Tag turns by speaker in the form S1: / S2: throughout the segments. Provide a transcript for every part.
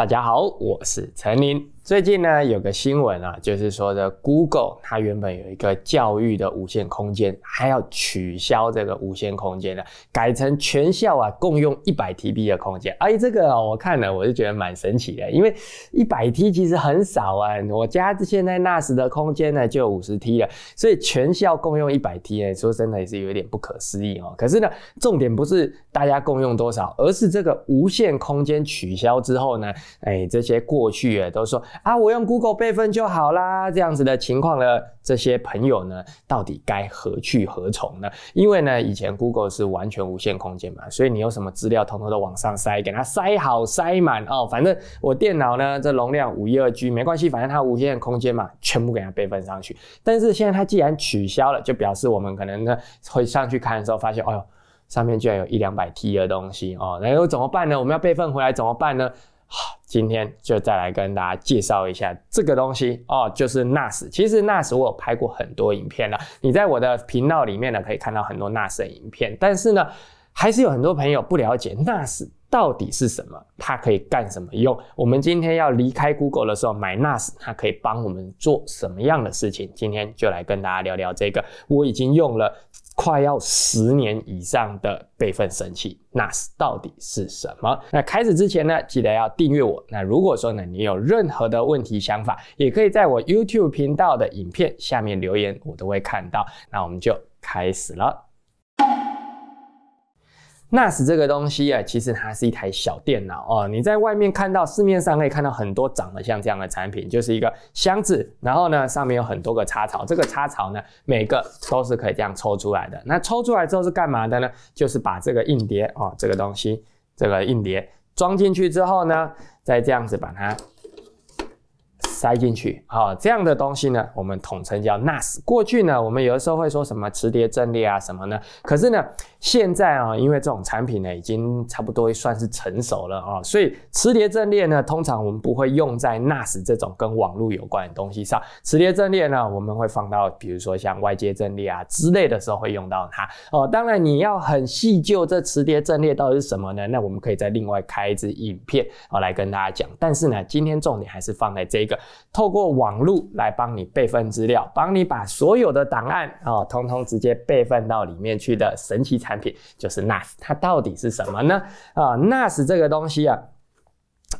S1: 大家好，我是陈林。最近呢，有个新闻啊，就是说的 Google 它原本有一个教育的无限空间，还要取消这个无限空间了，改成全校啊共用一百 TB 的空间。哎，这个我看了，我就觉得蛮神奇的，因为一百 T 其实很少啊。我家现在 NAS 的空间呢就五十 T 了，所以全校共用一百 T 呢，说真的也是有点不可思议哦。可是呢，重点不是大家共用多少，而是这个无限空间取消之后呢，哎，这些过去啊都说。啊，我用 Google 备份就好啦，这样子的情况呢，这些朋友呢，到底该何去何从呢？因为呢，以前 Google 是完全无限空间嘛，所以你有什么资料，统统都往上塞，给它塞好塞满哦。反正我电脑呢，这容量五一二 G 没关系，反正它无限空间嘛，全部给它备份上去。但是现在它既然取消了，就表示我们可能呢会上去看的时候，发现，哎呦，上面居然有一两百 T 的东西哦，那又怎么办呢？我们要备份回来怎么办呢？今天就再来跟大家介绍一下这个东西哦，就是 NAS。其实 NAS 我有拍过很多影片了，你在我的频道里面呢可以看到很多 NAS 的影片。但是呢，还是有很多朋友不了解 NAS 到底是什么，它可以干什么用。我们今天要离开 Google 的时候买 NAS，它可以帮我们做什么样的事情？今天就来跟大家聊聊这个。我已经用了。快要十年以上的备份神器，NAS 到底是什么？那开始之前呢，记得要订阅我。那如果说呢，你有任何的问题想法，也可以在我 YouTube 频道的影片下面留言，我都会看到。那我们就开始了。NAS 这个东西啊，其实它是一台小电脑哦。你在外面看到市面上可以看到很多长得像这样的产品，就是一个箱子，然后呢上面有很多个插槽，这个插槽呢每个都是可以这样抽出来的。那抽出来之后是干嘛的呢？就是把这个硬碟哦，这个东西，这个硬碟装进去之后呢，再这样子把它。塞进去，好，这样的东西呢，我们统称叫 NAS。过去呢，我们有的时候会说什么磁碟阵列啊什么呢？可是呢，现在啊，因为这种产品呢，已经差不多算是成熟了啊，所以磁碟阵列呢，通常我们不会用在 NAS 这种跟网络有关的东西上。磁碟阵列呢，我们会放到比如说像外接阵列啊之类的时候会用到它。哦，当然你要很细究这磁碟阵列到底是什么呢？那我们可以再另外开一支影片啊来跟大家讲。但是呢，今天重点还是放在这个。透过网络来帮你备份资料，帮你把所有的档案啊，通通直接备份到里面去的神奇产产品，就是 NAS。它到底是什么呢？啊，NAS 这个东西啊，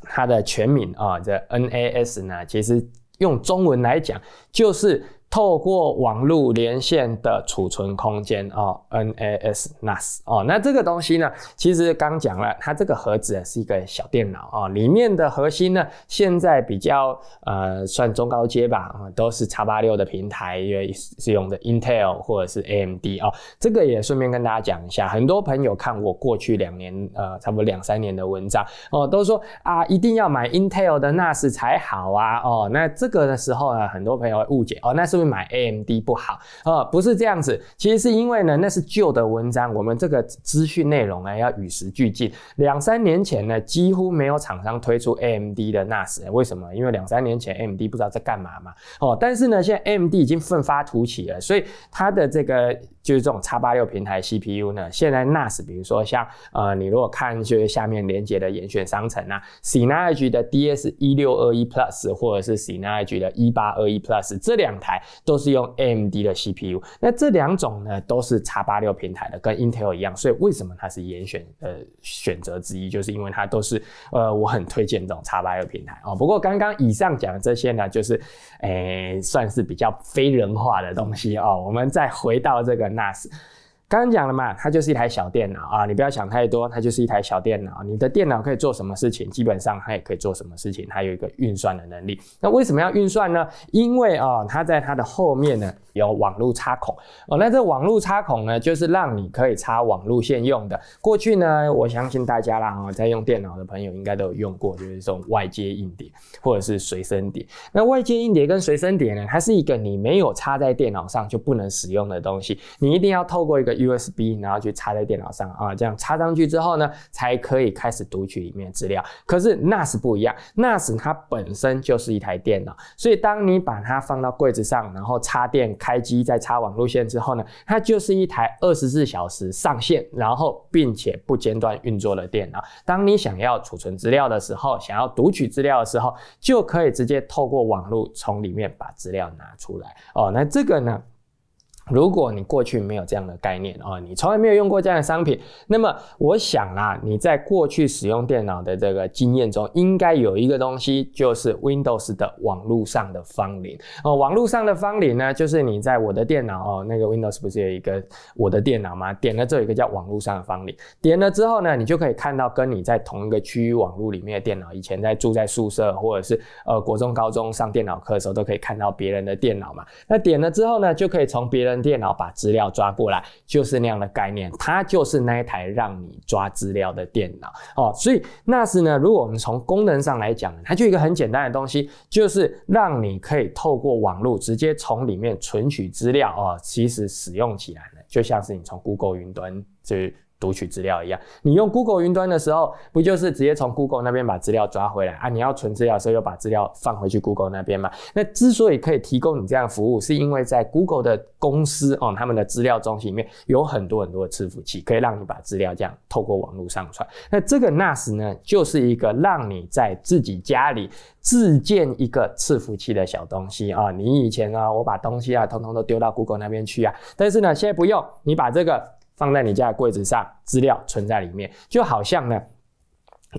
S1: 它的全名啊，这 NAS 呢，其实用中文来讲就是。透过网络连线的储存空间哦，NAS NAS 哦，那这个东西呢，其实刚讲了，它这个盒子是一个小电脑啊，里面的核心呢，现在比较呃算中高阶吧啊，都是 x 八六的平台，因为是用的 Intel 或者是 AMD 哦，这个也顺便跟大家讲一下，很多朋友看我过去两年呃差不多两三年的文章哦，都说啊一定要买 Intel 的 NAS 才好啊哦，那这个的时候呢，很多朋友会误解哦，那是。买 AMD 不好啊？不是这样子，其实是因为呢，那是旧的文章，我们这个资讯内容呢要与时俱进。两三年前呢，几乎没有厂商推出 AMD 的 NAS，为什么？因为两三年前 AMD 不知道在干嘛嘛。哦，但是呢，现在 AMD 已经奋发图起了，所以它的这个。就是这种叉八六平台 CPU 呢，现在 NAS，比如说像呃，你如果看就是下面连接的严选商城啊，Synology 的 DS 一六二一 Plus 或者是 Synology 的一八二一 Plus 这两台都是用 AMD 的 CPU，那这两种呢都是叉八六平台的，跟 Intel 一样，所以为什么它是严选呃选择之一，就是因为它都是呃我很推荐这种叉八六平台哦。不过刚刚以上讲的这些呢，就是诶算是比较非人化的东西哦。我们再回到这个。Nice. 刚刚讲了嘛，它就是一台小电脑啊，你不要想太多，它就是一台小电脑。你的电脑可以做什么事情？基本上它也可以做什么事情，它有一个运算的能力。那为什么要运算呢？因为啊，它在它的后面呢。有网络插孔哦，那这网络插孔呢，就是让你可以插网路线用的。过去呢，我相信大家啦啊，在用电脑的朋友应该都有用过，就是这种外接硬碟或者是随身碟。那外接硬碟跟随身碟呢，它是一个你没有插在电脑上就不能使用的东西，你一定要透过一个 USB，然后去插在电脑上啊，这样插上去之后呢，才可以开始读取里面资料。可是 NAS 不一样，NAS 它本身就是一台电脑，所以当你把它放到柜子上，然后插电开机，再插网路线之后呢，它就是一台二十四小时上线，然后并且不间断运作的电脑。当你想要储存资料的时候，想要读取资料的时候，就可以直接透过网络从里面把资料拿出来哦。那这个呢？如果你过去没有这样的概念哦，你从来没有用过这样的商品，那么我想啊，你在过去使用电脑的这个经验中，应该有一个东西，就是 Windows 的网络上的方领哦。网络上的方领呢，就是你在我的电脑哦，那个 Windows 不是有一个我的电脑吗？点了这一个叫网络上的方领，点了之后呢，你就可以看到跟你在同一个区域网络里面的电脑，以前在住在宿舍或者是呃国中高中上电脑课的时候，都可以看到别人的电脑嘛。那点了之后呢，就可以从别人。电脑把资料抓过来，就是那样的概念，它就是那一台让你抓资料的电脑哦。所以，nas 呢，如果我们从功能上来讲，它就一个很简单的东西，就是让你可以透过网络直接从里面存取资料哦。其实使用起来呢，就像是你从 Google 云端就。读取资料一样，你用 Google 云端的时候，不就是直接从 Google 那边把资料抓回来啊？你要存资料的时候，又把资料放回去 Google 那边嘛？那之所以可以提供你这样服务，是因为在 Google 的公司哦，他们的资料中心里面有很多很多的伺服器，可以让你把资料这样透过网络上传。那这个 NAS 呢，就是一个让你在自己家里自建一个伺服器的小东西啊。你以前啊，我把东西啊，通通都丢到 Google 那边去啊，但是呢，现在不用，你把这个。放在你家的柜子上，资料存在里面，就好像呢。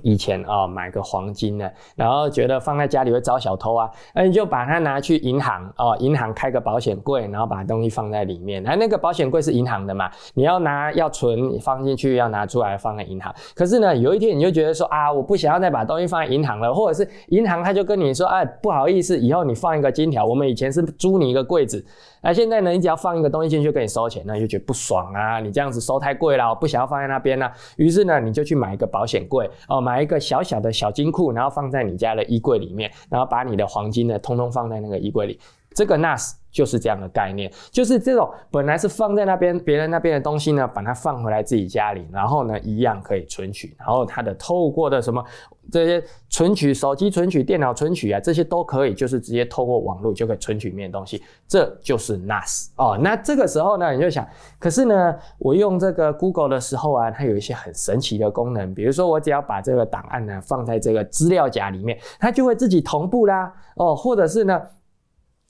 S1: 以前啊，买个黄金呢，然后觉得放在家里会招小偷啊，那你就把它拿去银行哦，银行开个保险柜，然后把东西放在里面。那那个保险柜是银行的嘛，你要拿要存放进去，要拿出来放在银行。可是呢，有一天你就觉得说啊，我不想要再把东西放在银行了，或者是银行他就跟你说，哎，不好意思，以后你放一个金条，我们以前是租你一个柜子，那现在呢，你只要放一个东西进去就给你收钱，那你就觉得不爽啊，你这样子收太贵了，不想要放在那边呢。于是呢，你就去买一个保险柜哦。买一个小小的小金库，然后放在你家的衣柜里面，然后把你的黄金呢，通通放在那个衣柜里。这个 NAS 就是这样的概念，就是这种本来是放在那边别人那边的东西呢，把它放回来自己家里，然后呢一样可以存取，然后它的透过的什么这些存取手机存取、电脑存取啊，这些都可以，就是直接透过网络就可以存取里面的东西，这就是 NAS 哦。那这个时候呢，你就想，可是呢，我用这个 Google 的时候啊，它有一些很神奇的功能，比如说我只要把这个档案呢放在这个资料夹里面，它就会自己同步啦哦，或者是呢。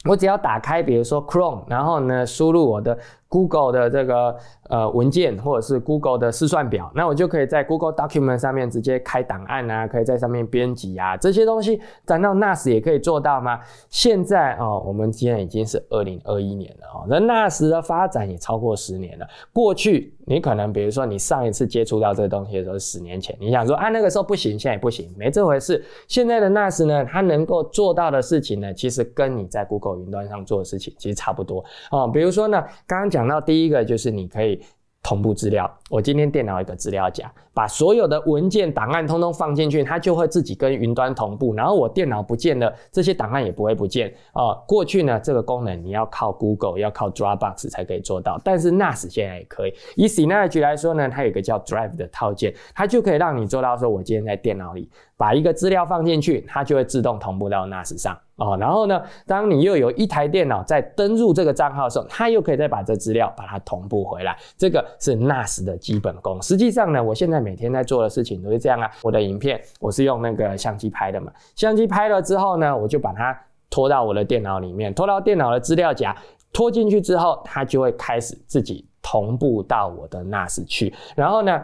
S1: 我只要打开，比如说 Chrome，然后呢，输入我的。Google 的这个呃文件，或者是 Google 的试算表，那我就可以在 Google Document 上面直接开档案啊，可以在上面编辑啊，这些东西，难道 NAS 也可以做到吗？现在哦，我们今天已经是二零二一年了哦，那 NAS 的发展也超过十年了。过去你可能比如说你上一次接触到这个东西的时候十年前，你想说啊那个时候不行，现在也不行，没这回事。现在的 NAS 呢，它能够做到的事情呢，其实跟你在 Google 云端上做的事情其实差不多哦。比如说呢，刚刚讲。讲到第一个就是你可以同步资料。我今天电脑一个资料夹，把所有的文件档案通通放进去，它就会自己跟云端同步。然后我电脑不见了，这些档案也不会不见啊。过去呢，这个功能你要靠 Google，要靠 Dropbox 才可以做到，但是 NAS 现在也可以。以 Synology 来说呢，它有一个叫 Drive 的套件，它就可以让你做到说，我今天在电脑里把一个资料放进去，它就会自动同步到 NAS 上哦。然后呢，当你又有一台电脑在登入这个账号的时候，它又可以再把这资料把它同步回来。这个是 NAS 的基本功。实际上呢，我现在每天在做的事情都是这样啊。我的影片我是用那个相机拍的嘛，相机拍了之后呢，我就把它拖到我的电脑里面，拖到电脑的资料夹，拖进去之后，它就会开始自己同步到我的 NAS 去，然后呢。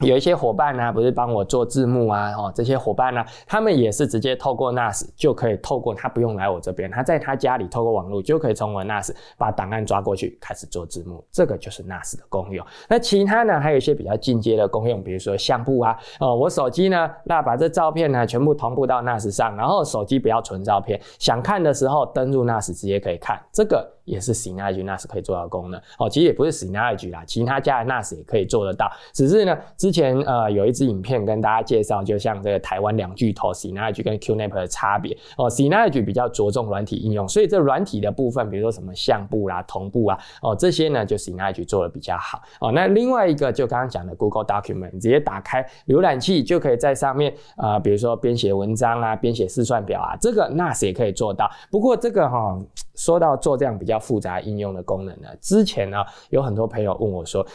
S1: 有一些伙伴呢，不是帮我做字幕啊，哦，这些伙伴呢，他们也是直接透过 NAS 就可以透过他不用来我这边，他在他家里透过网络就可以从我 NAS 把档案抓过去开始做字幕，这个就是 NAS 的功用。那其他呢，还有一些比较进阶的功用，比如说相簿啊，哦，我手机呢，那把这照片呢全部同步到 NAS 上，然后手机不要存照片，想看的时候登录 NAS 直接可以看，这个。也是 Synology NAS 可以做到功能哦。其实也不是 Synology 啦，其他家的 NAS 也可以做得到。只是呢，之前呃有一支影片跟大家介绍，就像这个台湾两巨头 Synology 跟 QNAP 的差别哦。Synology 比较着重软体应用，所以这软体的部分，比如说什么相簿啦、同步啊哦这些呢，就 Synology 做的比较好哦。那另外一个就刚刚讲的 Google Document，直接打开浏览器就可以在上面啊，比如说编写文章啊、编写试算表啊，这个 NAS 也可以做到。不过这个哈，说到做这样比较复杂应用的功能呢，之前呢有很多朋友问我说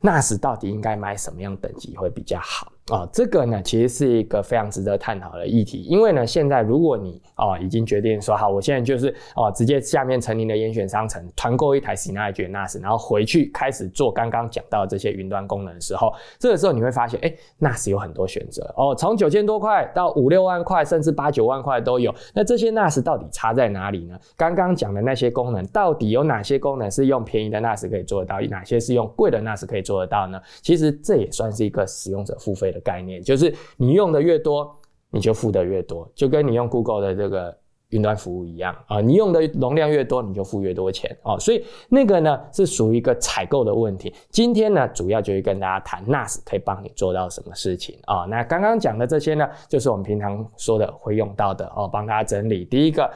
S1: ，NAS 到底应该买什么样等级会比较好？啊，这个呢，其实是一个非常值得探讨的议题。因为呢，现在如果你哦已经决定说好，我现在就是哦直接下面成林的严选商城团购一台 Synology NAS，然后回去开始做刚刚讲到这些云端功能的时候，这个时候你会发现，哎，NAS 有很多选择哦，从九千多块到五六万块，甚至八九万块都有。那这些 NAS 到底差在哪里呢？刚刚讲的那些功能，到底有哪些功能是用便宜的 NAS 可以做得到，哪些是用贵的 NAS 可以做得到呢？其实这也算是一个使用者付费。的概念就是你用的越多，你就付的越多，就跟你用 Google 的这个云端服务一样啊，你用的容量越多，你就付越多钱哦。所以那个呢是属于一个采购的问题。今天呢，主要就是跟大家谈 NAS 可以帮你做到什么事情啊？那刚刚讲的这些呢，就是我们平常说的会用到的哦，帮大家整理。第一个，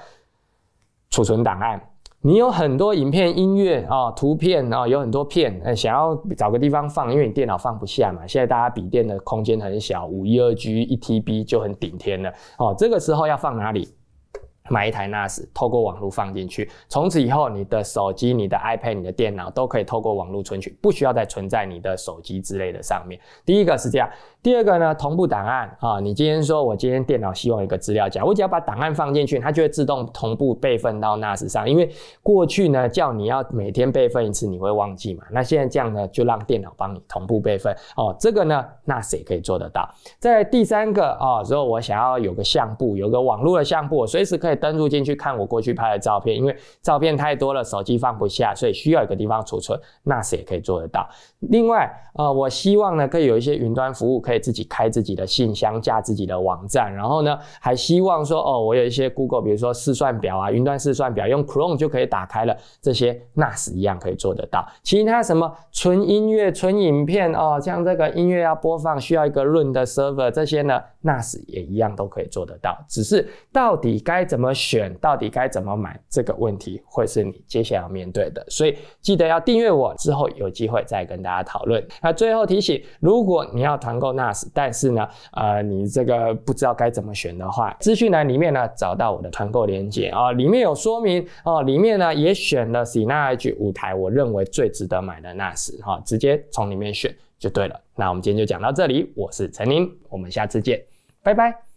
S1: 储存档案。你有很多影片、音乐啊、图片啊，有很多片，呃，想要找个地方放，因为你电脑放不下嘛。现在大家笔电的空间很小，五一二 G 一 TB 就很顶天了哦。这个时候要放哪里？买一台 NAS，透过网络放进去，从此以后，你的手机、你的 iPad、你的电脑都可以透过网络存取，不需要再存在你的手机之类的上面。第一个是这样，第二个呢，同步档案啊，你今天说我今天电脑希望一个资料夹，我只要把档案放进去，它就会自动同步备份到 NAS 上。因为过去呢，叫你要每天备份一次，你会忘记嘛？那现在这样呢，就让电脑帮你同步备份哦。这个呢，NAS 也可以做得到。在第三个啊，如果我想要有个相簿，有个网络的相簿，我随时可以。登录进去看我过去拍的照片，因为照片太多了，手机放不下，所以需要一个地方储存，NAS 也可以做得到。另外，呃，我希望呢，可以有一些云端服务，可以自己开自己的信箱，架自己的网站。然后呢，还希望说，哦，我有一些 Google，比如说试算表啊，云端试算表，用 Chrome 就可以打开了，这些 NAS 一样可以做得到。其他什么存音乐、存影片哦，像这个音乐要播放，需要一个 Run 的 Server，这些呢，NAS 也一样都可以做得到。只是到底该怎么选，到底该怎么买，这个问题会是你接下来要面对的。所以记得要订阅我，之后有机会再跟大家讨论。那最后提醒，如果你要团购 NAS，但是呢，呃，你这个不知道该怎么选的话，资讯栏里面呢找到我的团购链接啊，里面有说明哦，里面呢也选了 Synage 五台我认为最值得买的 NAS 哈，直接从里面选就对了。那我们今天就讲到这里，我是陈宁，我们下次见，拜拜。